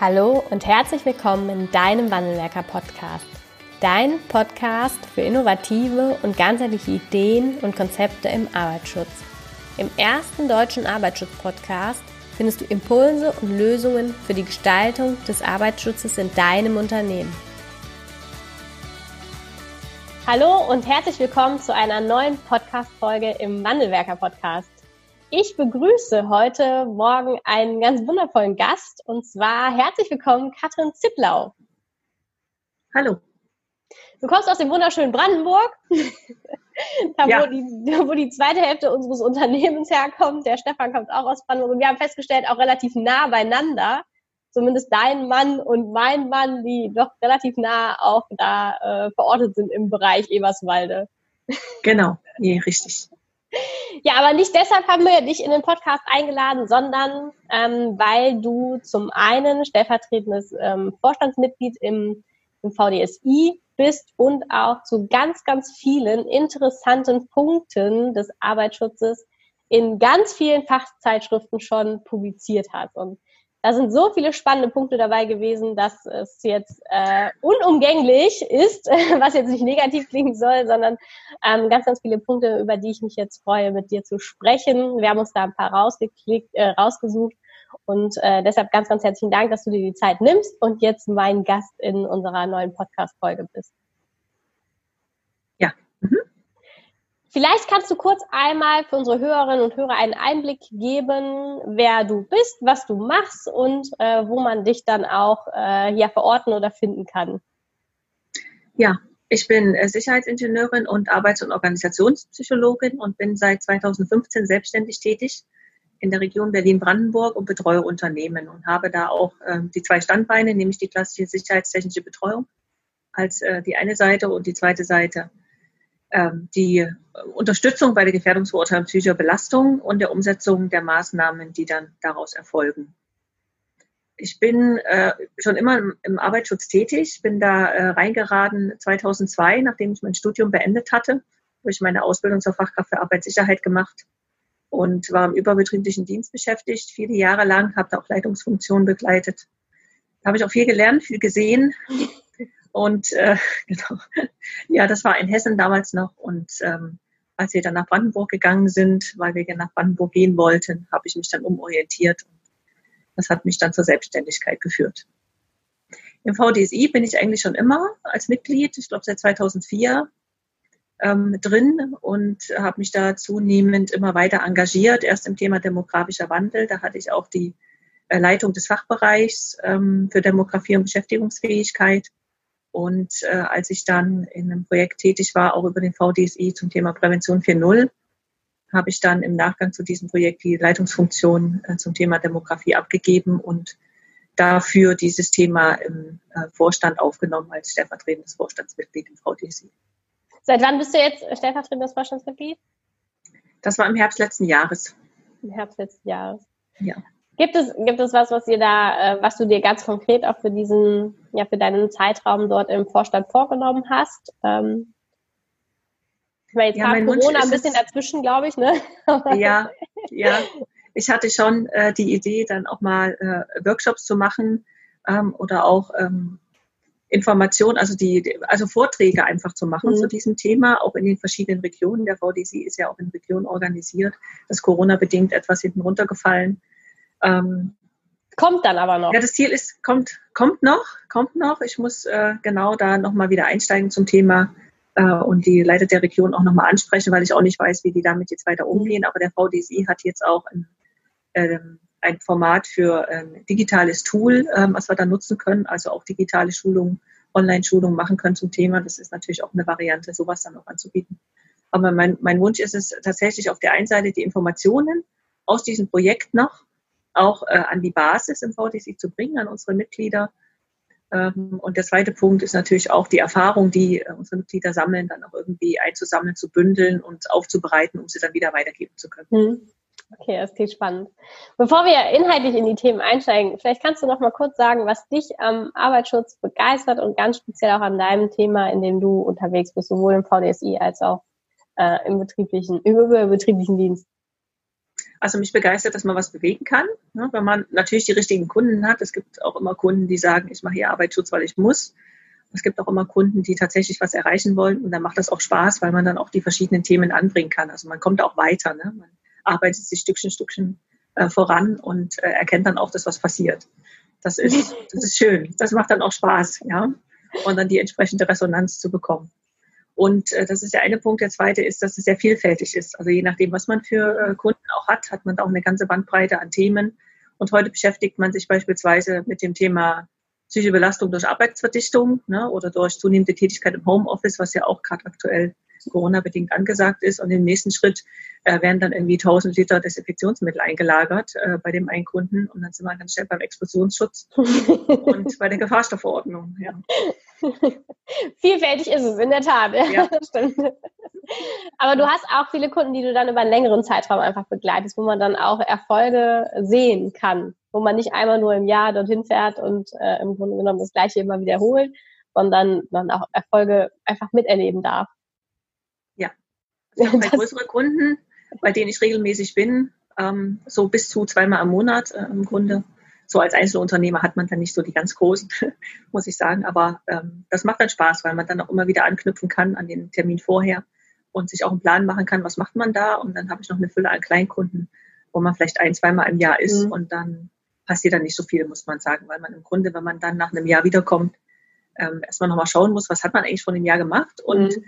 Hallo und herzlich willkommen in deinem Wandelwerker Podcast. Dein Podcast für innovative und ganzheitliche Ideen und Konzepte im Arbeitsschutz. Im ersten deutschen Arbeitsschutz-Podcast findest du Impulse und Lösungen für die Gestaltung des Arbeitsschutzes in deinem Unternehmen. Hallo und herzlich willkommen zu einer neuen Podcast-Folge im Wandelwerker Podcast. Ich begrüße heute Morgen einen ganz wundervollen Gast und zwar herzlich willkommen Katrin Zittlau. Hallo. Du kommst aus dem wunderschönen Brandenburg, da ja. wo, die, wo die zweite Hälfte unseres Unternehmens herkommt. Der Stefan kommt auch aus Brandenburg und wir haben festgestellt, auch relativ nah beieinander. Zumindest dein Mann und mein Mann, die doch relativ nah auch da äh, verortet sind im Bereich Eberswalde. Genau, nee, richtig. Ja, aber nicht deshalb haben wir dich in den Podcast eingeladen, sondern ähm, weil du zum einen stellvertretendes ähm, Vorstandsmitglied im, im VDSI bist und auch zu ganz, ganz vielen interessanten Punkten des Arbeitsschutzes in ganz vielen Fachzeitschriften schon publiziert hast. Und da sind so viele spannende Punkte dabei gewesen, dass es jetzt äh, unumgänglich ist, was jetzt nicht negativ klingen soll, sondern ähm, ganz, ganz viele Punkte, über die ich mich jetzt freue, mit dir zu sprechen. Wir haben uns da ein paar rausgeklickt, äh, rausgesucht und äh, deshalb ganz, ganz herzlichen Dank, dass du dir die Zeit nimmst und jetzt mein Gast in unserer neuen Podcast-Folge bist. Ja. Mhm. Vielleicht kannst du kurz einmal für unsere Hörerinnen und Hörer einen Einblick geben, wer du bist, was du machst und äh, wo man dich dann auch äh, hier verorten oder finden kann. Ja, ich bin äh, Sicherheitsingenieurin und Arbeits- und Organisationspsychologin und bin seit 2015 selbstständig tätig in der Region Berlin-Brandenburg und betreue Unternehmen und habe da auch äh, die zwei Standbeine, nämlich die klassische sicherheitstechnische Betreuung als äh, die eine Seite und die zweite Seite die Unterstützung bei der Gefährdungsverurteilung psychischer Belastung und der Umsetzung der Maßnahmen, die dann daraus erfolgen. Ich bin äh, schon immer im, im, Arbeitsschutz tätig, bin da äh, reingeraten 2002, nachdem ich mein Studium beendet hatte, habe ich meine Ausbildung zur Fachkraft für Arbeitssicherheit gemacht und war im überbetrieblichen Dienst beschäftigt, viele Jahre lang, habe da auch Leitungsfunktionen begleitet. Da habe ich auch viel gelernt, viel gesehen, und äh, genau, ja, das war in Hessen damals noch. Und ähm, als wir dann nach Brandenburg gegangen sind, weil wir nach Brandenburg gehen wollten, habe ich mich dann umorientiert. Das hat mich dann zur Selbstständigkeit geführt. Im VDSI bin ich eigentlich schon immer als Mitglied, ich glaube seit 2004, ähm, drin und habe mich da zunehmend immer weiter engagiert. Erst im Thema demografischer Wandel, da hatte ich auch die äh, Leitung des Fachbereichs ähm, für Demografie und Beschäftigungsfähigkeit und äh, als ich dann in einem Projekt tätig war, auch über den VDSI zum Thema Prävention 4.0, habe ich dann im Nachgang zu diesem Projekt die Leitungsfunktion äh, zum Thema Demografie abgegeben und dafür dieses Thema im äh, Vorstand aufgenommen als stellvertretendes Vorstandsmitglied im VDSI. Seit wann bist du jetzt stellvertretendes Vorstandsmitglied? Das war im Herbst letzten Jahres. Im Herbst letzten Jahres. Ja. Gibt es, gibt es was, was dir da, äh, was du dir ganz konkret auch für diesen, ja, für deinen Zeitraum dort im Vorstand vorgenommen hast? Ähm, weil jetzt ja, kam Corona ein bisschen dazwischen, glaube ich, ne? ja, ja. Ich hatte schon äh, die Idee, dann auch mal äh, Workshops zu machen ähm, oder auch ähm, Informationen, also die, also Vorträge einfach zu machen mhm. zu diesem Thema, auch in den verschiedenen Regionen. Der VDC ist ja auch in Regionen organisiert. Das Corona bedingt etwas hinten runtergefallen. Ähm, kommt dann aber noch. Ja, das Ziel ist, kommt, kommt noch, kommt noch. Ich muss äh, genau da nochmal wieder einsteigen zum Thema äh, und die Leiter der Region auch nochmal ansprechen, weil ich auch nicht weiß, wie die damit jetzt weiter umgehen. Aber der VDSI hat jetzt auch ein, äh, ein Format für ein digitales Tool, ähm, was wir da nutzen können, also auch digitale Schulungen, Online-Schulungen machen können zum Thema. Das ist natürlich auch eine Variante, sowas dann auch anzubieten. Aber mein, mein Wunsch ist es tatsächlich auf der einen Seite die Informationen aus diesem Projekt noch auch äh, an die Basis im VDC zu bringen, an unsere Mitglieder. Ähm, und der zweite Punkt ist natürlich auch die Erfahrung, die äh, unsere Mitglieder sammeln, dann auch irgendwie einzusammeln, zu bündeln und aufzubereiten, um sie dann wieder weitergeben zu können. Hm. Okay, das klingt spannend. Bevor wir inhaltlich in die Themen einsteigen, vielleicht kannst du noch mal kurz sagen, was dich am Arbeitsschutz begeistert und ganz speziell auch an deinem Thema, in dem du unterwegs bist, sowohl im VDSI als auch äh, im betrieblichen, im überbetrieblichen Dienst. Also mich begeistert, dass man was bewegen kann. Ne? Wenn man natürlich die richtigen Kunden hat. Es gibt auch immer Kunden, die sagen, ich mache hier Arbeitsschutz, weil ich muss. Es gibt auch immer Kunden, die tatsächlich was erreichen wollen. Und dann macht das auch Spaß, weil man dann auch die verschiedenen Themen anbringen kann. Also man kommt auch weiter. Ne? Man arbeitet sich Stückchen, Stückchen äh, voran und äh, erkennt dann auch, dass was passiert. Das ist, das ist schön. Das macht dann auch Spaß, ja. Und dann die entsprechende Resonanz zu bekommen. Und äh, das ist der eine Punkt. Der zweite ist, dass es sehr vielfältig ist. Also je nachdem, was man für äh, Kunden auch hat, hat man auch eine ganze Bandbreite an Themen. Und heute beschäftigt man sich beispielsweise mit dem Thema psychische Belastung durch Arbeitsverdichtung ne, oder durch zunehmende Tätigkeit im Homeoffice, was ja auch gerade aktuell Corona-bedingt angesagt ist. Und im nächsten Schritt äh, werden dann irgendwie 1000 Liter Desinfektionsmittel eingelagert äh, bei dem einen Kunden. Und dann sind wir ganz schnell beim Explosionsschutz und bei der Gefahrstoffverordnung. Ja. Vielfältig ist es, in der Tat. Ja. Stimmt. Aber du hast auch viele Kunden, die du dann über einen längeren Zeitraum einfach begleitest, wo man dann auch Erfolge sehen kann, wo man nicht einmal nur im Jahr dorthin fährt und äh, im Grunde genommen das Gleiche immer wiederholt, sondern dann auch Erfolge einfach miterleben darf. Ich habe größere Kunden, bei denen ich regelmäßig bin, ähm, so bis zu zweimal im Monat äh, im Grunde so als Einzelunternehmer hat man dann nicht so die ganz großen, muss ich sagen. Aber ähm, das macht dann Spaß, weil man dann auch immer wieder anknüpfen kann an den Termin vorher und sich auch einen Plan machen kann, was macht man da. Und dann habe ich noch eine Fülle an Kleinkunden, wo man vielleicht ein, zweimal im Jahr ist mhm. und dann passiert dann nicht so viel, muss man sagen, weil man im Grunde, wenn man dann nach einem Jahr wiederkommt, ähm, erstmal nochmal schauen muss, was hat man eigentlich von dem Jahr gemacht und mhm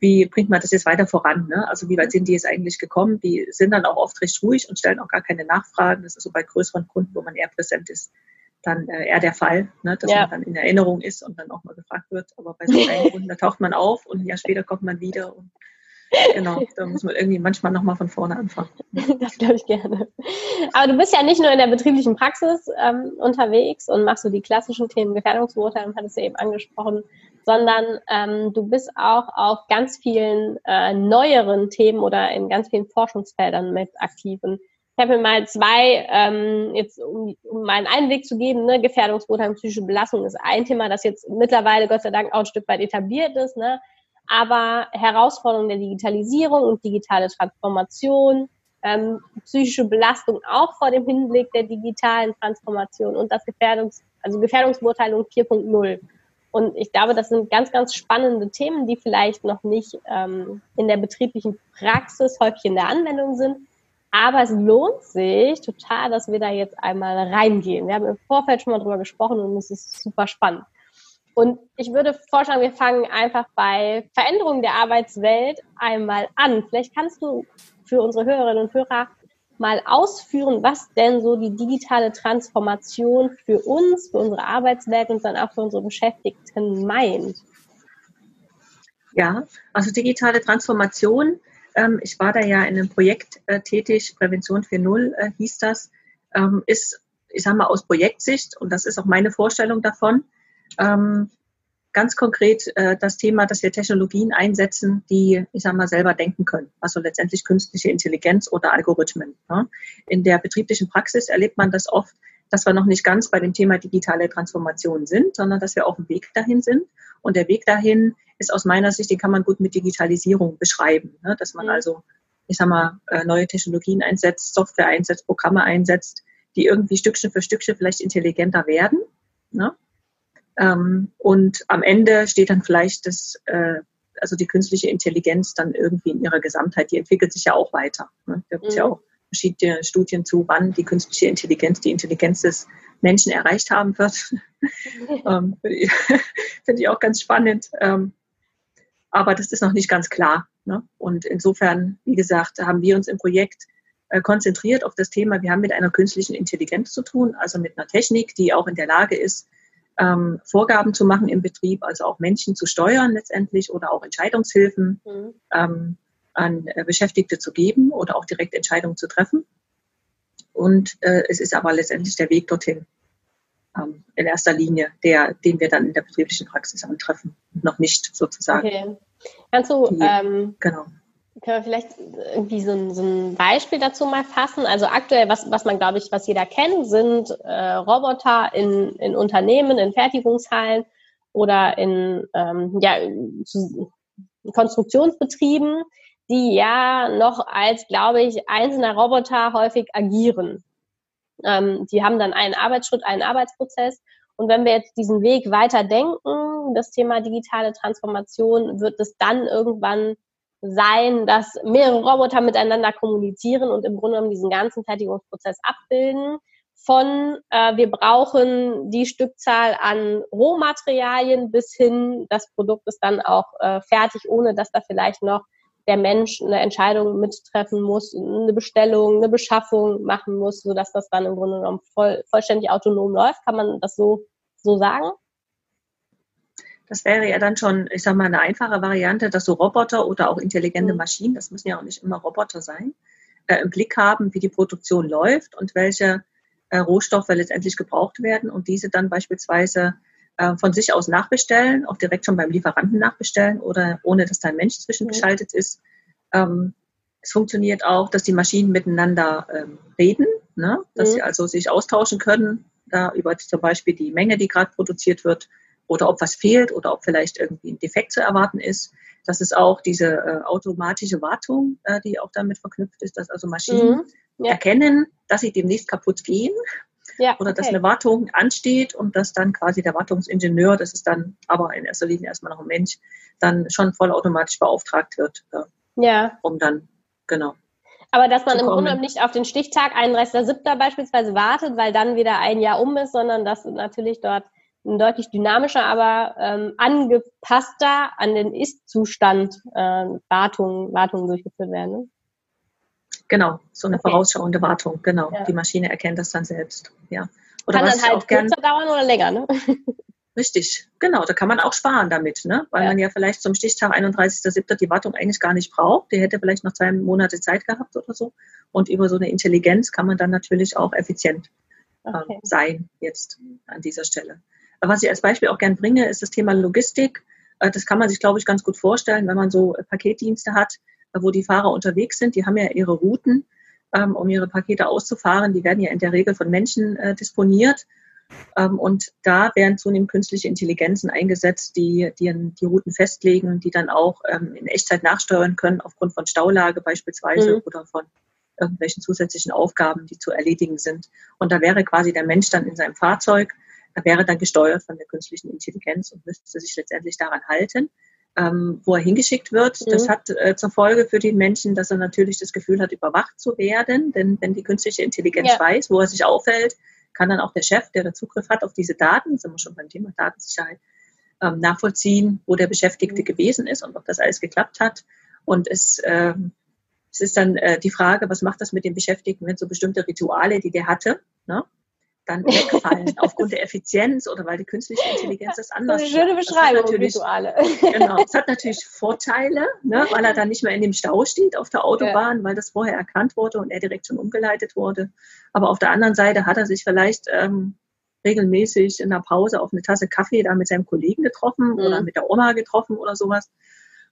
wie bringt man das jetzt weiter voran? Ne? Also wie weit sind die jetzt eigentlich gekommen? Die sind dann auch oft recht ruhig und stellen auch gar keine Nachfragen. Das ist so bei größeren Kunden, wo man eher präsent ist, dann äh, eher der Fall, ne? dass ja. man dann in Erinnerung ist und dann auch mal gefragt wird. Aber bei so kleinen Kunden, da taucht man auf und ein Jahr später kommt man wieder und Genau, da muss man irgendwie manchmal nochmal von vorne anfangen. Das glaube ich gerne. Aber du bist ja nicht nur in der betrieblichen Praxis ähm, unterwegs und machst so die klassischen Themen Gefährdungsbeurteilung, hattest du eben angesprochen, sondern ähm, du bist auch auf ganz vielen äh, neueren Themen oder in ganz vielen Forschungsfeldern mit aktiv. Und ich habe mir mal zwei, ähm, jetzt um, um mal einen Einblick zu geben, ne, Gefährdungsbeurteilung, psychische Belastung ist ein Thema, das jetzt mittlerweile Gott sei Dank auch ein Stück weit etabliert ist, ne? aber Herausforderungen der Digitalisierung und digitale Transformation, ähm, psychische Belastung auch vor dem Hinblick der digitalen Transformation und das Gefährdungs, also Gefährdungsbeurteilung 4.0. Und ich glaube, das sind ganz, ganz spannende Themen, die vielleicht noch nicht ähm, in der betrieblichen Praxis häufig in der Anwendung sind. Aber es lohnt sich total, dass wir da jetzt einmal reingehen. Wir haben im Vorfeld schon mal drüber gesprochen und es ist super spannend. Und ich würde vorschlagen, wir fangen einfach bei Veränderungen der Arbeitswelt einmal an. Vielleicht kannst du für unsere Hörerinnen und Hörer mal ausführen, was denn so die digitale Transformation für uns, für unsere Arbeitswelt und dann auch für unsere Beschäftigten meint. Ja, also digitale Transformation. Ähm, ich war da ja in einem Projekt äh, tätig, Prävention 4.0 äh, hieß das, ähm, ist, ich sage mal, aus Projektsicht, und das ist auch meine Vorstellung davon, ähm, ganz konkret äh, das Thema, dass wir Technologien einsetzen, die, ich sage mal, selber denken können. Also letztendlich künstliche Intelligenz oder Algorithmen. Ne? In der betrieblichen Praxis erlebt man das oft, dass wir noch nicht ganz bei dem Thema digitale Transformation sind, sondern dass wir auf dem Weg dahin sind. Und der Weg dahin ist aus meiner Sicht, den kann man gut mit Digitalisierung beschreiben. Ne? Dass man mhm. also, ich sag mal, äh, neue Technologien einsetzt, Software einsetzt, Programme einsetzt, die irgendwie Stückchen für Stückchen vielleicht intelligenter werden. Ne? Ähm, und am Ende steht dann vielleicht das, äh, also die künstliche Intelligenz dann irgendwie in ihrer Gesamtheit, die entwickelt sich ja auch weiter. Ne? Da gibt es mhm. ja auch verschiedene Studien zu, wann die künstliche Intelligenz die Intelligenz des Menschen erreicht haben wird. ähm, Finde ich, auch ganz spannend. Ähm, aber das ist noch nicht ganz klar. Ne? Und insofern, wie gesagt, haben wir uns im Projekt äh, konzentriert auf das Thema, wir haben mit einer künstlichen Intelligenz zu tun, also mit einer Technik, die auch in der Lage ist, ähm, Vorgaben zu machen im Betrieb, also auch Menschen zu steuern letztendlich oder auch Entscheidungshilfen mhm. ähm, an äh, Beschäftigte zu geben oder auch direkt Entscheidungen zu treffen. Und äh, es ist aber letztendlich der Weg dorthin ähm, in erster Linie, der, den wir dann in der betrieblichen Praxis antreffen, noch nicht sozusagen. Okay. Kannst du Die, ähm, genau. Können wir vielleicht irgendwie so ein, so ein, Beispiel dazu mal fassen? Also aktuell, was, was man, glaube ich, was jeder kennt, sind äh, Roboter in, in Unternehmen, in Fertigungshallen oder in, ähm, ja, Konstruktionsbetrieben, die ja noch als, glaube ich, einzelner Roboter häufig agieren. Ähm, die haben dann einen Arbeitsschritt, einen Arbeitsprozess. Und wenn wir jetzt diesen Weg weiter denken, das Thema digitale Transformation, wird es dann irgendwann sein, dass mehrere Roboter miteinander kommunizieren und im Grunde genommen diesen ganzen Fertigungsprozess abbilden. Von äh, wir brauchen die Stückzahl an Rohmaterialien bis hin, das Produkt ist dann auch äh, fertig, ohne dass da vielleicht noch der Mensch eine Entscheidung mittreffen muss, eine Bestellung, eine Beschaffung machen muss, sodass das dann im Grunde genommen voll, vollständig autonom läuft. Kann man das so, so sagen? Das wäre ja dann schon, ich sag mal, eine einfache Variante, dass so Roboter oder auch intelligente mhm. Maschinen, das müssen ja auch nicht immer Roboter sein, äh, im Blick haben, wie die Produktion läuft und welche äh, Rohstoffe letztendlich gebraucht werden und diese dann beispielsweise äh, von sich aus nachbestellen, auch direkt schon beim Lieferanten nachbestellen oder ohne dass da ein Mensch zwischengeschaltet mhm. ist. Ähm, es funktioniert auch, dass die Maschinen miteinander ähm, reden, ne? dass mhm. sie also sich austauschen können, da über zum Beispiel die Menge, die gerade produziert wird, oder ob was fehlt oder ob vielleicht irgendwie ein Defekt zu erwarten ist. Das ist auch diese äh, automatische Wartung, äh, die auch damit verknüpft ist, dass also Maschinen mhm. ja. erkennen, dass sie demnächst kaputt gehen ja, oder okay. dass eine Wartung ansteht und dass dann quasi der Wartungsingenieur, das ist dann aber in erster Linie erstmal noch ein Mensch, dann schon vollautomatisch beauftragt wird, äh, ja. um dann, genau. Aber dass man im Grunde nicht auf den Stichtag 31.07. beispielsweise wartet, weil dann wieder ein Jahr um ist, sondern dass natürlich dort deutlich dynamischer, aber ähm, angepasster an den Ist-Zustand äh, Wartungen, Wartungen durchgeführt werden. Ne? Genau, so eine okay. vorausschauende Wartung, genau. Ja. Die Maschine erkennt das dann selbst. Ja. Oder kann dann halt kürzer dauern oder länger, ne? Richtig, genau. Da kann man auch sparen damit, ne? weil ja. man ja vielleicht zum Stichtag 31.07. die Wartung eigentlich gar nicht braucht. Die hätte vielleicht noch zwei Monate Zeit gehabt oder so. Und über so eine Intelligenz kann man dann natürlich auch effizient äh, okay. sein jetzt an dieser Stelle. Was ich als Beispiel auch gern bringe, ist das Thema Logistik. Äh, das kann man sich, glaube ich, ganz gut vorstellen, wenn man so Paketdienste hat, äh, wo die Fahrer unterwegs sind. Die haben ja ihre Routen, ähm, um ihre Pakete auszufahren. Die werden ja in der Regel von Menschen äh, disponiert. Ähm, und da werden zunehmend künstliche Intelligenzen eingesetzt, die, die die Routen festlegen, die dann auch ähm, in Echtzeit nachsteuern können, aufgrund von Staulage beispielsweise mhm. oder von irgendwelchen zusätzlichen Aufgaben, die zu erledigen sind. Und da wäre quasi der Mensch dann in seinem Fahrzeug, er wäre dann gesteuert von der künstlichen Intelligenz und müsste sich letztendlich daran halten ähm, wo er hingeschickt wird. Mhm. Das hat äh, zur Folge für den Menschen, dass er natürlich das Gefühl hat, überwacht zu werden. Denn wenn die künstliche Intelligenz ja. weiß, wo er sich aufhält, kann dann auch der Chef, der den Zugriff hat auf diese Daten, sind wir schon beim Thema Datensicherheit, ähm, nachvollziehen, wo der Beschäftigte mhm. gewesen ist und ob das alles geklappt hat. Und es, äh, es ist dann äh, die Frage, was macht das mit dem Beschäftigten, wenn so bestimmte Rituale, die der hatte, ne? Dann wegfallen aufgrund der Effizienz oder weil die künstliche Intelligenz das anders macht. Schöne Beschreibung, Rituale. Genau, es hat natürlich Vorteile, ne, weil er dann nicht mehr in dem Stau steht auf der Autobahn, ja. weil das vorher erkannt wurde und er direkt schon umgeleitet wurde. Aber auf der anderen Seite hat er sich vielleicht ähm, regelmäßig in der Pause auf eine Tasse Kaffee da mit seinem Kollegen getroffen mhm. oder mit der Oma getroffen oder sowas.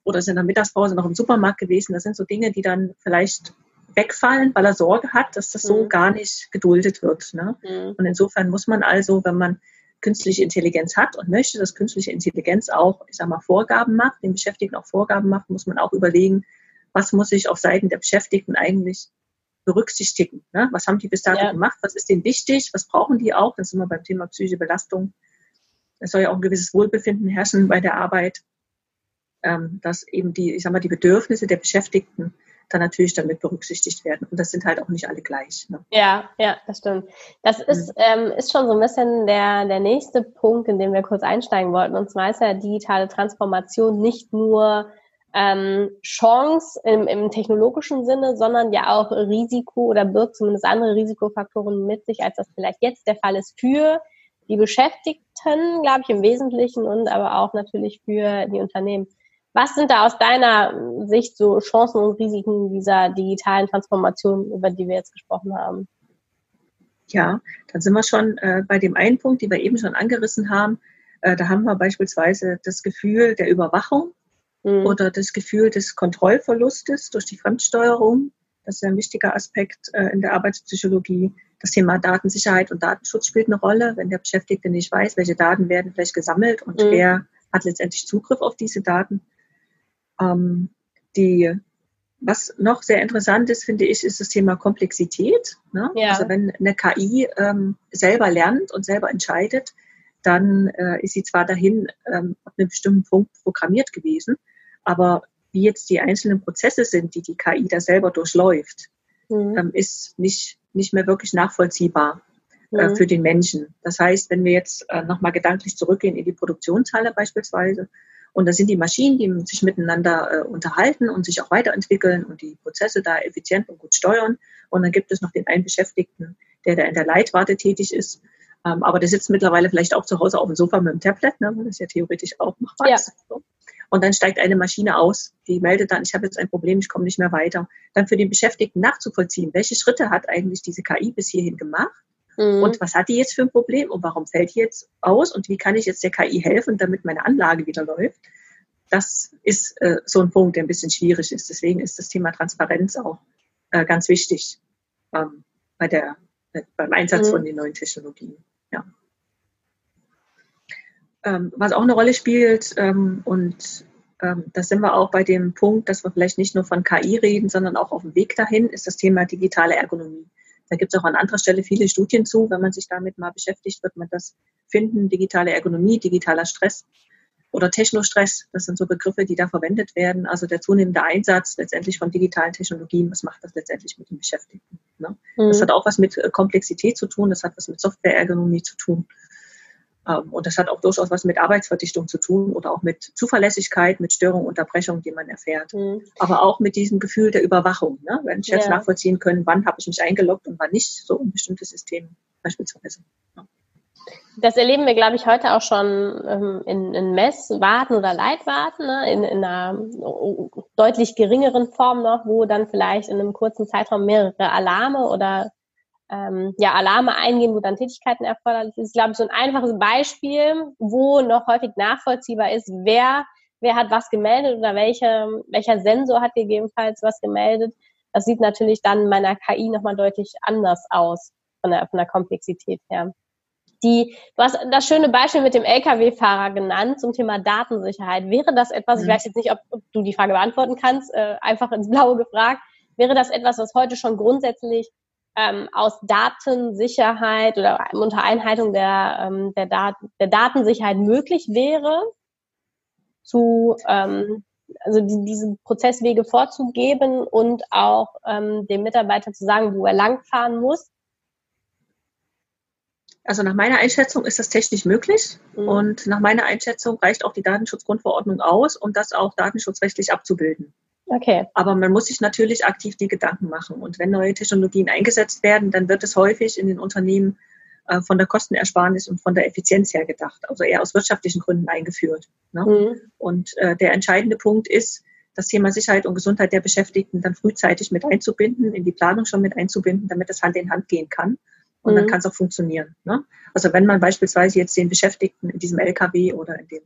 Oder ist in der Mittagspause noch im Supermarkt gewesen. Das sind so Dinge, die dann vielleicht wegfallen, weil er Sorge hat, dass das so mhm. gar nicht geduldet wird. Ne? Mhm. Und insofern muss man also, wenn man künstliche Intelligenz hat und möchte, dass künstliche Intelligenz auch, ich sag mal, Vorgaben macht, den Beschäftigten auch Vorgaben macht, muss man auch überlegen, was muss ich auf Seiten der Beschäftigten eigentlich berücksichtigen. Ne? Was haben die bis dato ja. gemacht? Was ist denen wichtig? Was brauchen die auch? Das ist immer beim Thema psychische Belastung. Es soll ja auch ein gewisses Wohlbefinden herrschen bei der Arbeit, ähm, dass eben die, ich sag mal, die Bedürfnisse der Beschäftigten dann natürlich damit berücksichtigt werden. Und das sind halt auch nicht alle gleich. Ne? Ja, ja, das stimmt. Das ist, mhm. ähm, ist schon so ein bisschen der, der nächste Punkt, in dem wir kurz einsteigen wollten. Und zwar ist ja digitale Transformation nicht nur ähm, Chance im, im technologischen Sinne, sondern ja auch Risiko oder birgt zumindest andere Risikofaktoren mit sich, als das vielleicht jetzt der Fall ist für die Beschäftigten, glaube ich, im Wesentlichen und aber auch natürlich für die Unternehmen. Was sind da aus deiner Sicht so Chancen und Risiken dieser digitalen Transformation, über die wir jetzt gesprochen haben? Ja, dann sind wir schon äh, bei dem einen Punkt, den wir eben schon angerissen haben. Äh, da haben wir beispielsweise das Gefühl der Überwachung mhm. oder das Gefühl des Kontrollverlustes durch die Fremdsteuerung. Das ist ein wichtiger Aspekt äh, in der Arbeitspsychologie. Das Thema Datensicherheit und Datenschutz spielt eine Rolle, wenn der Beschäftigte nicht weiß, welche Daten werden vielleicht gesammelt und mhm. wer hat letztendlich Zugriff auf diese Daten ähm, die was noch sehr interessant ist, finde ich, ist das Thema Komplexität. Ne? Ja. Also wenn eine KI ähm, selber lernt und selber entscheidet, dann äh, ist sie zwar dahin ähm, auf einem bestimmten Punkt programmiert gewesen, aber wie jetzt die einzelnen Prozesse sind, die die KI da selber durchläuft, mhm. ähm, ist nicht, nicht mehr wirklich nachvollziehbar äh, mhm. für den Menschen. Das heißt, wenn wir jetzt äh, nochmal gedanklich zurückgehen in die Produktionshalle beispielsweise, und da sind die Maschinen, die sich miteinander äh, unterhalten und sich auch weiterentwickeln und die Prozesse da effizient und gut steuern. Und dann gibt es noch den einen Beschäftigten, der da in der Leitwarte tätig ist. Ähm, aber der sitzt mittlerweile vielleicht auch zu Hause auf dem Sofa mit dem Tablet, ne, das ist ja theoretisch auch machbar. Ja. Und dann steigt eine Maschine aus, die meldet dann, ich habe jetzt ein Problem, ich komme nicht mehr weiter. Dann für den Beschäftigten nachzuvollziehen, welche Schritte hat eigentlich diese KI bis hierhin gemacht Mhm. Und was hat die jetzt für ein Problem und warum fällt die jetzt aus und wie kann ich jetzt der KI helfen, damit meine Anlage wieder läuft? Das ist äh, so ein Punkt, der ein bisschen schwierig ist. Deswegen ist das Thema Transparenz auch äh, ganz wichtig ähm, bei der, äh, beim Einsatz mhm. von den neuen Technologien. Ja. Ähm, was auch eine Rolle spielt ähm, und ähm, da sind wir auch bei dem Punkt, dass wir vielleicht nicht nur von KI reden, sondern auch auf dem Weg dahin, ist das Thema digitale Ergonomie. Da gibt es auch an anderer Stelle viele Studien zu. Wenn man sich damit mal beschäftigt, wird man das finden. Digitale Ergonomie, digitaler Stress oder Technostress, das sind so Begriffe, die da verwendet werden. Also der zunehmende Einsatz letztendlich von digitalen Technologien, was macht das letztendlich mit den Beschäftigten? Ne? Mhm. Das hat auch was mit Komplexität zu tun, das hat was mit Softwareergonomie zu tun. Ähm, und das hat auch durchaus was mit Arbeitsverdichtung zu tun oder auch mit Zuverlässigkeit, mit Störung, Unterbrechung, die man erfährt. Mhm. Aber auch mit diesem Gefühl der Überwachung. Ne? Wenn Chefs ja. nachvollziehen können, wann habe ich mich eingeloggt und wann nicht, so ein bestimmtes System beispielsweise. Ja. Das erleben wir, glaube ich, heute auch schon ähm, in, in Messwarten oder Leitwarten, ne? in, in einer deutlich geringeren Form noch, wo dann vielleicht in einem kurzen Zeitraum mehrere Alarme oder ähm, ja, Alarme eingehen, wo dann Tätigkeiten erforderlich ist. Ich glaube, so ein einfaches Beispiel, wo noch häufig nachvollziehbar ist, wer, wer hat was gemeldet oder welche, welcher Sensor hat gegebenenfalls was gemeldet. Das sieht natürlich dann meiner KI nochmal deutlich anders aus von der, von der Komplexität her. Die, du hast das schöne Beispiel mit dem Lkw-Fahrer genannt zum Thema Datensicherheit. Wäre das etwas, ich mhm. weiß jetzt nicht, ob, ob du die Frage beantworten kannst, äh, einfach ins Blaue gefragt, wäre das etwas, was heute schon grundsätzlich ähm, aus Datensicherheit oder unter Einhaltung der, ähm, der, Dat der Datensicherheit möglich wäre, zu ähm, also die, diese Prozesswege vorzugeben und auch ähm, dem Mitarbeiter zu sagen, wo er langfahren muss? Also nach meiner Einschätzung ist das technisch möglich mhm. und nach meiner Einschätzung reicht auch die Datenschutzgrundverordnung aus, um das auch datenschutzrechtlich abzubilden. Okay. Aber man muss sich natürlich aktiv die Gedanken machen. Und wenn neue Technologien eingesetzt werden, dann wird es häufig in den Unternehmen äh, von der Kostenersparnis und von der Effizienz her gedacht, also eher aus wirtschaftlichen Gründen eingeführt. Ne? Mhm. Und äh, der entscheidende Punkt ist, das Thema Sicherheit und Gesundheit der Beschäftigten dann frühzeitig mit einzubinden, in die Planung schon mit einzubinden, damit das Hand in Hand gehen kann. Und mhm. dann kann es auch funktionieren. Ne? Also wenn man beispielsweise jetzt den Beschäftigten in diesem LKW oder in dem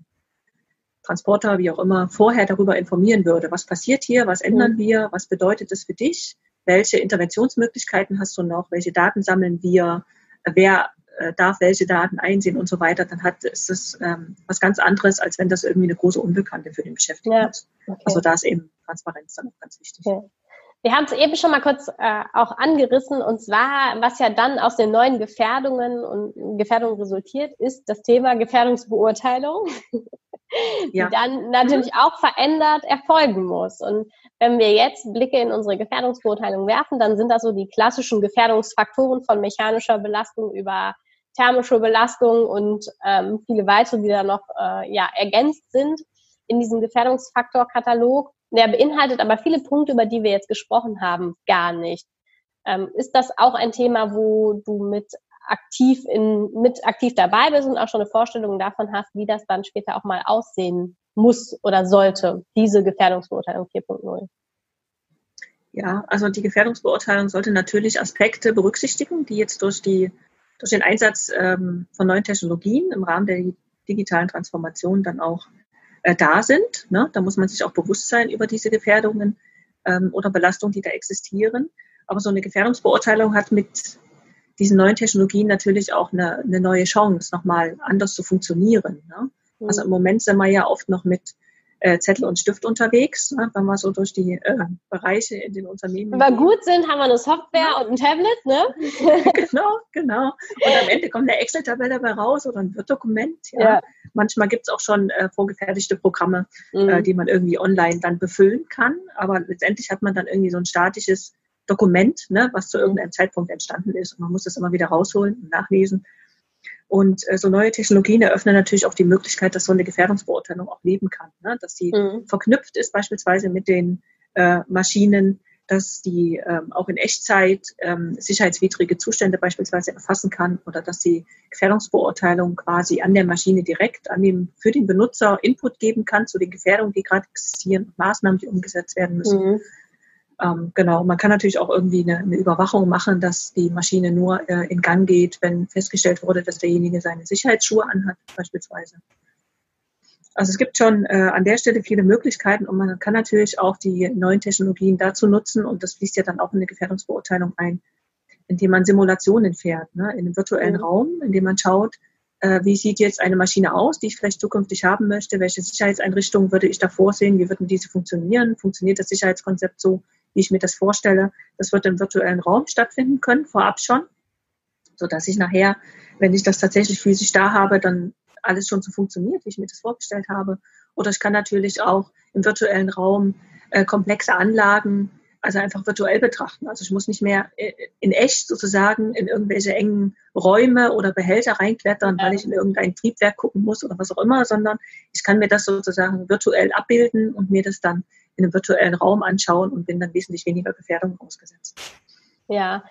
Transporter, wie auch immer, vorher darüber informieren würde. Was passiert hier? Was ändern mhm. wir? Was bedeutet das für dich? Welche Interventionsmöglichkeiten hast du noch? Welche Daten sammeln wir? Wer äh, darf welche Daten einsehen und so weiter? Dann hat ist es ähm, was ganz anderes, als wenn das irgendwie eine große Unbekannte für den Beschäftigten ja. ist. Okay. Also da ist eben Transparenz dann auch ganz wichtig. Okay. Wir haben es eben schon mal kurz äh, auch angerissen, und zwar, was ja dann aus den neuen Gefährdungen und Gefährdungen resultiert, ist das Thema Gefährdungsbeurteilung, ja. die dann natürlich mhm. auch verändert erfolgen muss. Und wenn wir jetzt Blicke in unsere Gefährdungsbeurteilung werfen, dann sind das so die klassischen Gefährdungsfaktoren von mechanischer Belastung über thermische Belastung und ähm, viele weitere, die da noch äh, ja, ergänzt sind in diesem Gefährdungsfaktorkatalog. Der beinhaltet aber viele Punkte, über die wir jetzt gesprochen haben, gar nicht. Ähm, ist das auch ein Thema, wo du mit aktiv in, mit aktiv dabei bist und auch schon eine Vorstellung davon hast, wie das dann später auch mal aussehen muss oder sollte, diese Gefährdungsbeurteilung 4.0? Ja, also die Gefährdungsbeurteilung sollte natürlich Aspekte berücksichtigen, die jetzt durch, die, durch den Einsatz ähm, von neuen Technologien im Rahmen der digitalen Transformation dann auch äh, da sind. Ne? Da muss man sich auch bewusst sein über diese Gefährdungen ähm, oder Belastungen, die da existieren. Aber so eine Gefährdungsbeurteilung hat mit diesen neuen Technologien natürlich auch eine, eine neue Chance, nochmal anders zu funktionieren. Ne? Mhm. Also im Moment sind wir ja oft noch mit äh, Zettel und Stift unterwegs, ne, wenn wir so durch die äh, Bereiche in den Unternehmen. Wenn wir gut sind, haben wir eine Software und ein Tablet, ne? genau, genau. Und am Ende kommt eine Excel-Tabelle dabei raus oder ein Word-Dokument. Ja. ja. Manchmal gibt es auch schon äh, vorgefertigte Programme, mhm. äh, die man irgendwie online dann befüllen kann. Aber letztendlich hat man dann irgendwie so ein statisches Dokument, ne, was zu irgendeinem Zeitpunkt entstanden ist. Und man muss das immer wieder rausholen und nachlesen. Und äh, so neue Technologien eröffnen natürlich auch die Möglichkeit, dass so eine Gefährdungsbeurteilung auch leben kann. Ne? Dass sie mhm. verknüpft ist beispielsweise mit den äh, Maschinen, dass die ähm, auch in Echtzeit ähm, sicherheitswidrige Zustände beispielsweise erfassen kann oder dass sie Gefährdungsbeurteilung quasi an der Maschine direkt an dem, für den Benutzer Input geben kann zu den Gefährdungen, die gerade existieren, Maßnahmen, die umgesetzt werden müssen. Mhm. Ähm, genau, man kann natürlich auch irgendwie eine, eine, Überwachung machen, dass die Maschine nur äh, in Gang geht, wenn festgestellt wurde, dass derjenige seine Sicherheitsschuhe anhat, beispielsweise. Also es gibt schon äh, an der Stelle viele Möglichkeiten und man kann natürlich auch die neuen Technologien dazu nutzen und das fließt ja dann auch in eine Gefährdungsbeurteilung ein, indem man Simulationen fährt, ne, in einem virtuellen mhm. Raum, indem man schaut, äh, wie sieht jetzt eine Maschine aus, die ich vielleicht zukünftig haben möchte, welche Sicherheitseinrichtungen würde ich da vorsehen, wie würden diese funktionieren, funktioniert das Sicherheitskonzept so, wie ich mir das vorstelle. Das wird im virtuellen Raum stattfinden können, vorab schon, so dass ich nachher, wenn ich das tatsächlich physisch da habe, dann alles schon so funktioniert, wie ich mir das vorgestellt habe. Oder ich kann natürlich auch im virtuellen Raum äh, komplexe Anlagen, also einfach virtuell betrachten. Also ich muss nicht mehr äh, in echt sozusagen in irgendwelche engen Räume oder Behälter reinklettern, weil ich in irgendein Triebwerk gucken muss oder was auch immer, sondern ich kann mir das sozusagen virtuell abbilden und mir das dann in einem virtuellen Raum anschauen und bin dann wesentlich weniger Gefährdung ausgesetzt. Ja,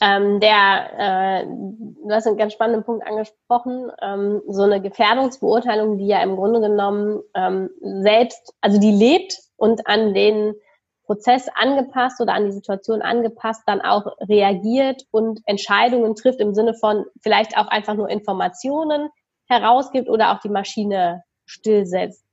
ähm, der, äh, du hast einen ganz spannenden Punkt angesprochen, ähm, so eine Gefährdungsbeurteilung, die ja im Grunde genommen ähm, selbst, also die lebt und an den Prozess angepasst oder an die Situation angepasst dann auch reagiert und Entscheidungen trifft im Sinne von vielleicht auch einfach nur Informationen herausgibt oder auch die Maschine stillsetzt.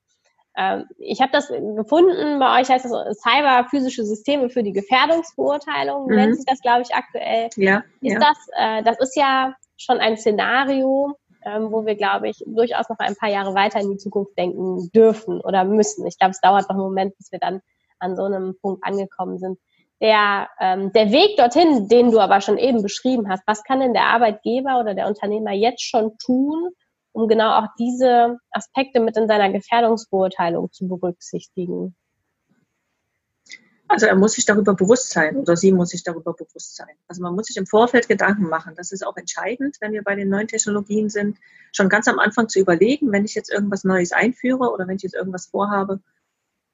Ähm, ich habe das gefunden, bei euch heißt das Cyber-physische Systeme für die Gefährdungsbeurteilung, mhm. nennt sich das, glaube ich, aktuell. Ja. Ist ja. das, äh, das ist ja schon ein Szenario, ähm, wo wir, glaube ich, durchaus noch ein paar Jahre weiter in die Zukunft denken dürfen oder müssen. Ich glaube, es dauert noch einen Moment, bis wir dann an so einem Punkt angekommen sind. Der, ähm, der Weg dorthin, den du aber schon eben beschrieben hast, was kann denn der Arbeitgeber oder der Unternehmer jetzt schon tun, um genau auch diese Aspekte mit in seiner Gefährdungsbeurteilung zu berücksichtigen? Also er muss sich darüber bewusst sein oder sie muss sich darüber bewusst sein. Also man muss sich im Vorfeld Gedanken machen. Das ist auch entscheidend, wenn wir bei den neuen Technologien sind, schon ganz am Anfang zu überlegen, wenn ich jetzt irgendwas Neues einführe oder wenn ich jetzt irgendwas vorhabe,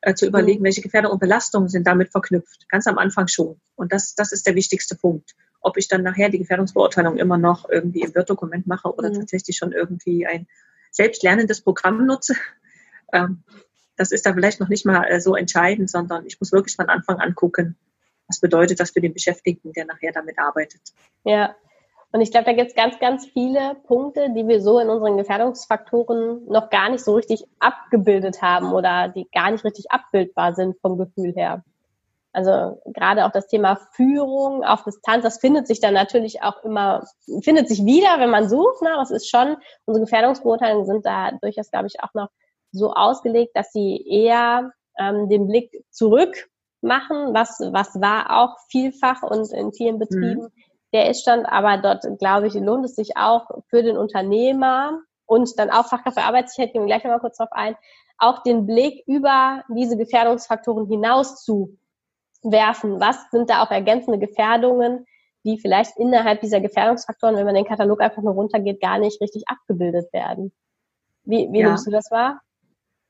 äh, zu überlegen, mhm. welche Gefährdungen und Belastungen sind damit verknüpft. Ganz am Anfang schon. Und das, das ist der wichtigste Punkt ob ich dann nachher die Gefährdungsbeurteilung immer noch irgendwie im Word-Dokument mache oder mhm. tatsächlich schon irgendwie ein selbstlernendes Programm nutze. Ähm, das ist da vielleicht noch nicht mal äh, so entscheidend, sondern ich muss wirklich von Anfang an gucken, was bedeutet das für den Beschäftigten, der nachher damit arbeitet. Ja, und ich glaube, da gibt es ganz, ganz viele Punkte, die wir so in unseren Gefährdungsfaktoren noch gar nicht so richtig abgebildet haben oder die gar nicht richtig abbildbar sind vom Gefühl her. Also gerade auch das Thema Führung auf Distanz, das findet sich dann natürlich auch immer, findet sich wieder, wenn man sucht. Ne? Aber es ist schon, unsere Gefährdungsbeurteilungen sind da durchaus, glaube ich, auch noch so ausgelegt, dass sie eher ähm, den Blick zurück machen, was, was war auch vielfach und in vielen Betrieben mhm. der Iststand, aber dort, glaube ich, lohnt es sich auch für den Unternehmer und dann auch Fachkraft für Arbeitssicherheit, gehen wir gleich nochmal kurz drauf ein, auch den Blick über diese Gefährdungsfaktoren hinaus zu werfen? Was sind da auch ergänzende Gefährdungen, die vielleicht innerhalb dieser Gefährdungsfaktoren, wenn man den Katalog einfach nur runtergeht, gar nicht richtig abgebildet werden? Wie, wie ja. nimmst du das wahr?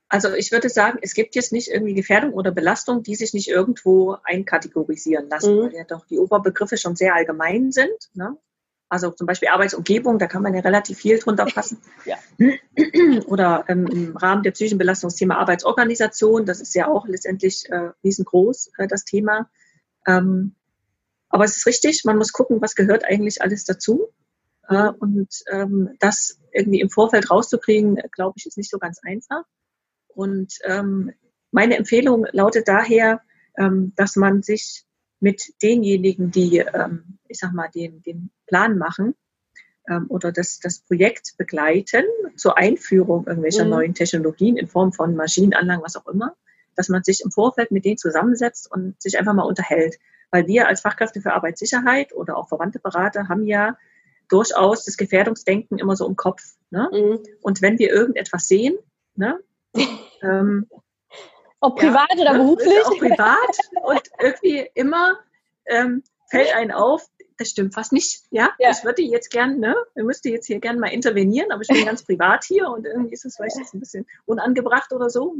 Also ich würde sagen, es gibt jetzt nicht irgendwie Gefährdung oder Belastung, die sich nicht irgendwo einkategorisieren lassen, mhm. weil ja doch die Oberbegriffe schon sehr allgemein sind. Ne? Also zum Beispiel Arbeitsumgebung, da kann man ja relativ viel drunter fassen. ja. Oder ähm, im Rahmen der psychischen Belastung das Thema Arbeitsorganisation, das ist ja auch letztendlich äh, riesengroß, äh, das Thema. Ähm, aber es ist richtig, man muss gucken, was gehört eigentlich alles dazu. Äh, und ähm, das irgendwie im Vorfeld rauszukriegen, glaube ich, ist nicht so ganz einfach. Und ähm, meine Empfehlung lautet daher, ähm, dass man sich mit denjenigen, die, ähm, ich sag mal, den, den Plan machen, ähm, oder das, das Projekt begleiten zur Einführung irgendwelcher mhm. neuen Technologien in Form von Maschinenanlagen, was auch immer, dass man sich im Vorfeld mit denen zusammensetzt und sich einfach mal unterhält. Weil wir als Fachkräfte für Arbeitssicherheit oder auch verwandte Berater haben ja durchaus das Gefährdungsdenken immer so im Kopf. Ne? Mhm. Und wenn wir irgendetwas sehen, ne, ähm, ob privat ja, oder beruflich? Auch privat und irgendwie immer ähm, fällt einen auf, das stimmt fast nicht. Ja, ja. ich würde jetzt gern, ne, ich müsste jetzt hier gerne mal intervenieren, aber ich bin ganz privat hier und irgendwie ist es vielleicht jetzt ein bisschen unangebracht oder so.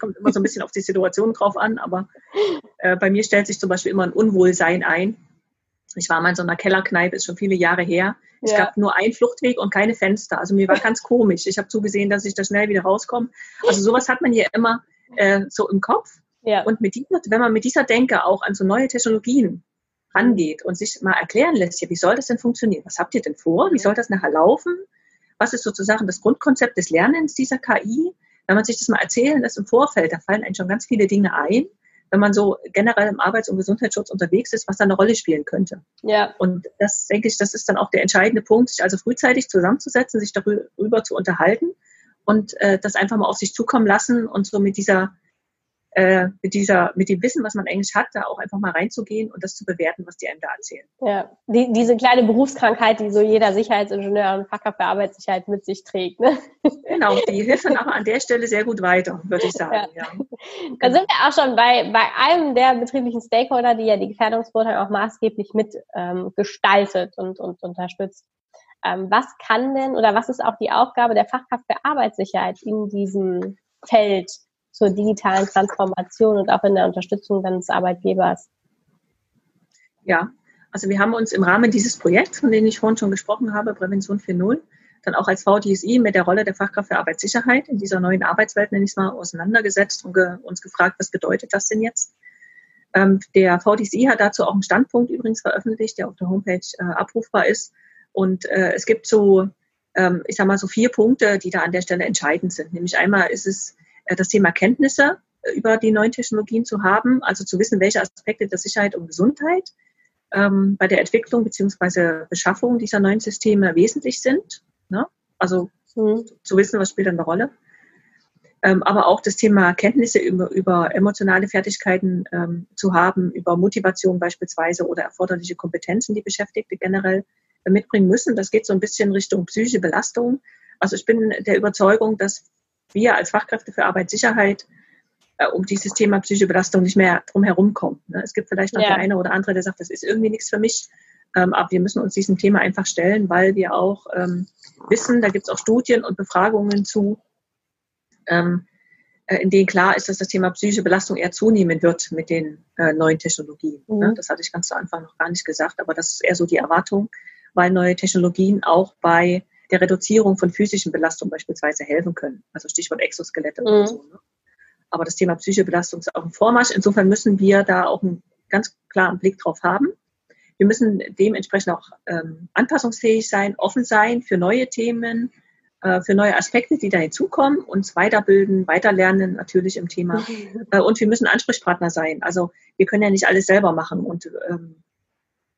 Kommt immer so ein bisschen auf die Situation drauf an, aber äh, bei mir stellt sich zum Beispiel immer ein Unwohlsein ein. Ich war mal in so einer Kellerkneipe, ist schon viele Jahre her. Es ja. gab nur einen Fluchtweg und keine Fenster. Also mir war ganz komisch. Ich habe zugesehen, dass ich da schnell wieder rauskomme. Also sowas hat man hier immer äh, so im Kopf. Ja. Und mit dieser, wenn man mit dieser Denke auch an so neue Technologien rangeht und sich mal erklären lässt, ja, wie soll das denn funktionieren? Was habt ihr denn vor? Wie soll das nachher laufen? Was ist sozusagen das Grundkonzept des Lernens dieser KI? Wenn man sich das mal erzählen lässt im Vorfeld, da fallen einem schon ganz viele Dinge ein, wenn man so generell im Arbeits- und Gesundheitsschutz unterwegs ist, was da eine Rolle spielen könnte. Ja. Und das denke ich, das ist dann auch der entscheidende Punkt, sich also frühzeitig zusammenzusetzen, sich darüber zu unterhalten und äh, das einfach mal auf sich zukommen lassen und so mit dieser äh, mit dieser, mit dem Wissen, was man eigentlich hat, da auch einfach mal reinzugehen und das zu bewerten, was die einem da erzählen. Ja, die, diese kleine Berufskrankheit, die so jeder Sicherheitsingenieur und Fachkraft für Arbeitssicherheit mit sich trägt. Ne? Genau, die hilft dann aber an der Stelle sehr gut weiter, würde ich sagen. Ja. ja. Da sind wir auch schon bei, bei einem der betrieblichen Stakeholder, die ja die Gefährdungsbeurteilung auch maßgeblich mit ähm, gestaltet und, und unterstützt. Ähm, was kann denn oder was ist auch die Aufgabe der Fachkraft für Arbeitssicherheit in diesem Feld zur digitalen Transformation und auch in der Unterstützung des Arbeitgebers? Ja, also wir haben uns im Rahmen dieses Projekts, von dem ich vorhin schon gesprochen habe, Prävention 4.0, dann auch als VDSI mit der Rolle der Fachkraft für Arbeitssicherheit in dieser neuen Arbeitswelt, nenne ich es mal, auseinandergesetzt und ge uns gefragt, was bedeutet das denn jetzt? Ähm, der VDSI hat dazu auch einen Standpunkt übrigens veröffentlicht, der auf der Homepage äh, abrufbar ist. Und äh, es gibt so, ähm, ich sage mal, so vier Punkte, die da an der Stelle entscheidend sind. Nämlich einmal ist es äh, das Thema Kenntnisse äh, über die neuen Technologien zu haben, also zu wissen, welche Aspekte der Sicherheit und Gesundheit ähm, bei der Entwicklung bzw. Beschaffung dieser neuen Systeme wesentlich sind. Ne? Also mhm. zu wissen, was spielt eine Rolle. Ähm, aber auch das Thema Kenntnisse über, über emotionale Fertigkeiten ähm, zu haben, über Motivation beispielsweise oder erforderliche Kompetenzen, die Beschäftigte generell mitbringen müssen. Das geht so ein bisschen Richtung psychische Belastung. Also ich bin der Überzeugung, dass wir als Fachkräfte für Arbeitssicherheit äh, um dieses Thema psychische Belastung nicht mehr drum herum kommen. Ne? Es gibt vielleicht noch ja. der eine oder andere, der sagt, das ist irgendwie nichts für mich. Ähm, aber wir müssen uns diesem Thema einfach stellen, weil wir auch ähm, wissen, da gibt es auch Studien und Befragungen zu, ähm, äh, in denen klar ist, dass das Thema psychische Belastung eher zunehmen wird mit den äh, neuen Technologien. Ne? Mhm. Ne? Das hatte ich ganz zu Anfang noch gar nicht gesagt, aber das ist eher so die Erwartung, weil neue Technologien auch bei der Reduzierung von physischen Belastungen beispielsweise helfen können. Also Stichwort Exoskelette mhm. oder so. Ne? Aber das Thema psychische Belastung ist auch ein Vormarsch. Insofern müssen wir da auch einen ganz klaren Blick drauf haben. Wir müssen dementsprechend auch ähm, anpassungsfähig sein, offen sein für neue Themen, äh, für neue Aspekte, die da hinzukommen, uns weiterbilden, weiterlernen natürlich im Thema. Äh, und wir müssen Ansprechpartner sein. Also wir können ja nicht alles selber machen und ähm,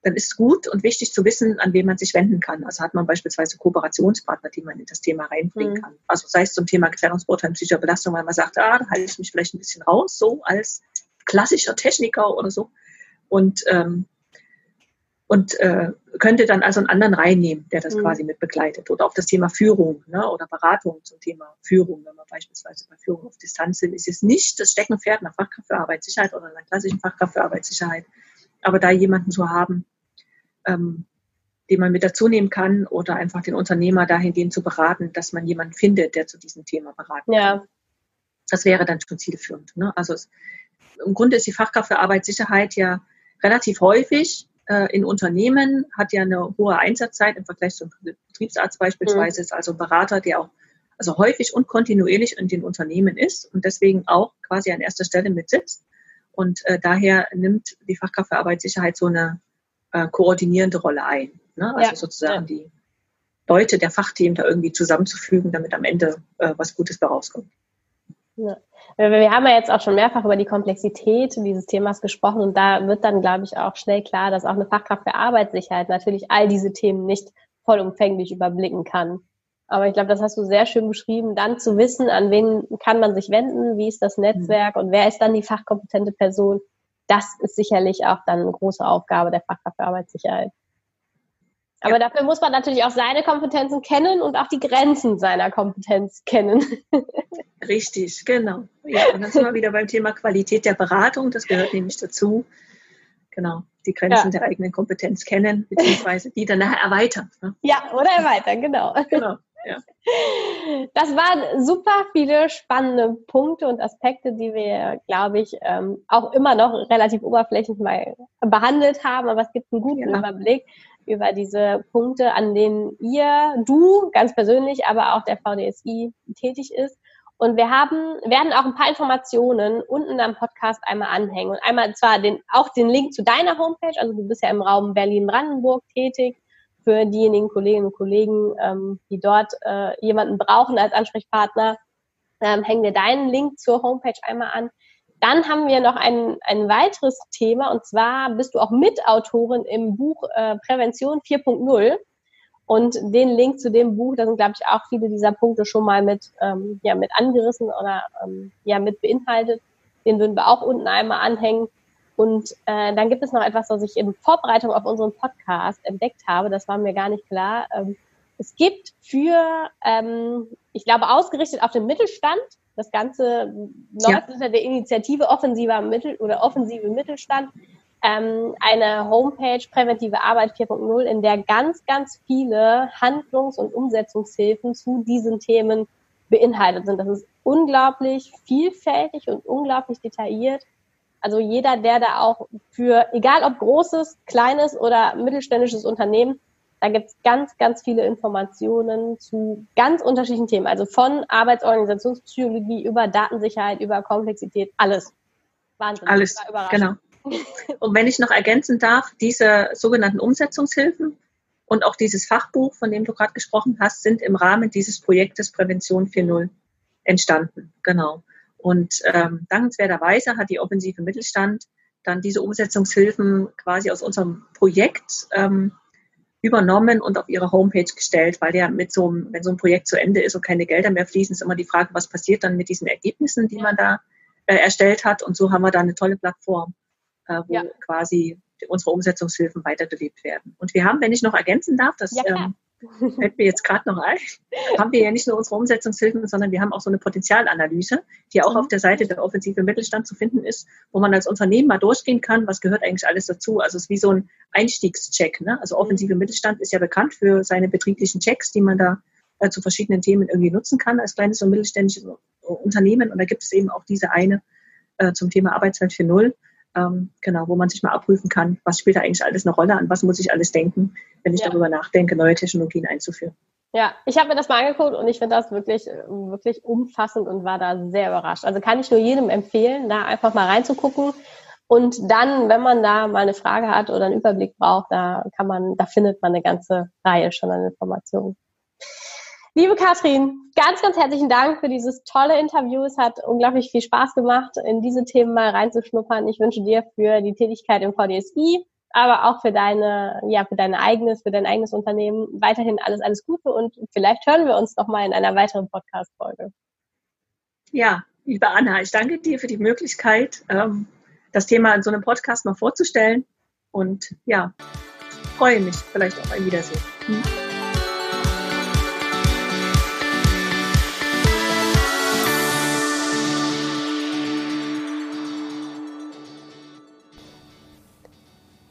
dann ist es gut und wichtig zu wissen, an wen man sich wenden kann. Also hat man beispielsweise Kooperationspartner, die man in das Thema reinbringen mhm. kann. Also sei es zum Thema Gefährdungsbeurteilung psychischer Belastung, weil man sagt, ah, da halte ich mich vielleicht ein bisschen raus, so als klassischer Techniker oder so. Und, ähm, und äh, könnte dann also einen anderen reinnehmen, der das mhm. quasi mit begleitet. Oder auch das Thema Führung ne, oder Beratung zum Thema Führung, wenn man beispielsweise bei Führung auf Distanz sind, ist es nicht das Steckenpferd nach Fachkraft für Arbeitssicherheit oder einer klassischen Fachkraft für Arbeitssicherheit. Aber da jemanden zu haben, ähm, den man mit dazu nehmen kann oder einfach den Unternehmer dahingehend zu beraten, dass man jemanden findet, der zu diesem Thema beraten ja. kann. Das wäre dann schon zielführend. Ne? Also es, im Grunde ist die Fachkraft für Arbeitssicherheit ja relativ häufig äh, in Unternehmen, hat ja eine hohe Einsatzzeit im Vergleich zum Betriebsarzt beispielsweise, mhm. ist also ein Berater, der auch also häufig und kontinuierlich in den Unternehmen ist und deswegen auch quasi an erster Stelle mit sitzt. Und äh, daher nimmt die Fachkraft für Arbeitssicherheit so eine äh, koordinierende Rolle ein. Ne? Also ja. sozusagen die Leute der Fachthemen da irgendwie zusammenzufügen, damit am Ende äh, was Gutes bei rauskommt. Ja. Wir haben ja jetzt auch schon mehrfach über die Komplexität dieses Themas gesprochen und da wird dann, glaube ich, auch schnell klar, dass auch eine Fachkraft für Arbeitssicherheit natürlich all diese Themen nicht vollumfänglich überblicken kann. Aber ich glaube, das hast du sehr schön beschrieben, dann zu wissen, an wen kann man sich wenden, wie ist das Netzwerk und wer ist dann die fachkompetente Person. Das ist sicherlich auch dann eine große Aufgabe der Fachkraft für Arbeitssicherheit. Aber ja. dafür muss man natürlich auch seine Kompetenzen kennen und auch die Grenzen seiner Kompetenz kennen. Richtig, genau. Ja, und dann sind wir wieder beim Thema Qualität der Beratung. Das gehört nämlich dazu. Genau, die Grenzen ja. der eigenen Kompetenz kennen, beziehungsweise die dann nachher erweitern. Ne? Ja, oder erweitern, genau. Genau. Ja. Das waren super viele spannende Punkte und Aspekte, die wir, glaube ich, ähm, auch immer noch relativ oberflächlich mal behandelt haben, aber es gibt einen guten ja. Überblick über diese Punkte, an denen ihr, du ganz persönlich, aber auch der VDSI tätig ist. Und wir haben, werden auch ein paar Informationen unten am Podcast einmal anhängen und einmal zwar den, auch den Link zu deiner Homepage, also du bist ja im Raum Berlin-Brandenburg tätig, für diejenigen Kolleginnen und Kollegen, ähm, die dort äh, jemanden brauchen als Ansprechpartner, ähm, hängen wir deinen Link zur Homepage einmal an. Dann haben wir noch ein, ein weiteres Thema und zwar bist du auch Mitautorin im Buch äh, Prävention 4.0. Und den Link zu dem Buch, da sind, glaube ich, auch viele dieser Punkte schon mal mit, ähm, ja, mit angerissen oder ähm, ja, mit beinhaltet. Den würden wir auch unten einmal anhängen. Und äh, dann gibt es noch etwas, was ich in Vorbereitung auf unseren Podcast entdeckt habe. Das war mir gar nicht klar. Ähm, es gibt für, ähm, ich glaube, ausgerichtet auf den Mittelstand, das Ganze läuft ja. unter der Initiative Offensiver Mittel oder Offensive Mittelstand, ähm, eine Homepage Präventive Arbeit 4.0, in der ganz, ganz viele Handlungs- und Umsetzungshilfen zu diesen Themen beinhaltet sind. Das ist unglaublich vielfältig und unglaublich detailliert. Also jeder, der da auch für, egal ob großes, kleines oder mittelständisches Unternehmen, da gibt es ganz, ganz viele Informationen zu ganz unterschiedlichen Themen. Also von Arbeitsorganisationspsychologie über Datensicherheit, über Komplexität, alles. Wahnsinn. Alles, genau. Und wenn ich noch ergänzen darf, diese sogenannten Umsetzungshilfen und auch dieses Fachbuch, von dem du gerade gesprochen hast, sind im Rahmen dieses Projektes Prävention 4.0 entstanden. Genau. Und ähm, dankenswerterweise hat die Offensive Mittelstand dann diese Umsetzungshilfen quasi aus unserem Projekt ähm, übernommen und auf ihre Homepage gestellt, weil ja mit so einem, wenn so ein Projekt zu Ende ist und keine Gelder mehr fließen, ist immer die Frage, was passiert dann mit diesen Ergebnissen, die man da äh, erstellt hat. Und so haben wir da eine tolle Plattform, äh, wo ja. quasi unsere Umsetzungshilfen weitergelebt werden. Und wir haben, wenn ich noch ergänzen darf, das ja, ähm, fällt mir jetzt gerade noch ein, haben wir ja nicht nur unsere Umsetzungshilfen, sondern wir haben auch so eine Potenzialanalyse, die auch mhm. auf der Seite der Offensive Mittelstand zu finden ist, wo man als Unternehmen mal durchgehen kann, was gehört eigentlich alles dazu. Also es ist wie so ein Einstiegscheck. Ne? Also Offensive mhm. Mittelstand ist ja bekannt für seine betrieblichen Checks, die man da äh, zu verschiedenen Themen irgendwie nutzen kann als kleines und mittelständisches Unternehmen. Und da gibt es eben auch diese eine äh, zum Thema Arbeitswelt 4.0 ähm, genau, wo man sich mal abprüfen kann, was spielt da eigentlich alles eine Rolle, an was muss ich alles denken, wenn ich ja. darüber nachdenke, neue Technologien einzuführen. Ja, ich habe mir das mal angeguckt und ich finde das wirklich, wirklich umfassend und war da sehr überrascht. Also kann ich nur jedem empfehlen, da einfach mal reinzugucken. Und dann, wenn man da mal eine Frage hat oder einen Überblick braucht, da kann man, da findet man eine ganze Reihe schon an Informationen. Liebe Katrin, ganz, ganz herzlichen Dank für dieses tolle Interview. Es hat unglaublich viel Spaß gemacht, in diese Themen mal reinzuschnuppern. Ich wünsche dir für die Tätigkeit im VDSI, aber auch für deine, ja, für dein eigenes, für dein eigenes Unternehmen weiterhin alles, alles Gute und vielleicht hören wir uns nochmal in einer weiteren Podcast-Folge. Ja, liebe Anna, ich danke dir für die Möglichkeit, ähm, das Thema in so einem Podcast mal vorzustellen und ja, freue mich vielleicht auf ein Wiedersehen.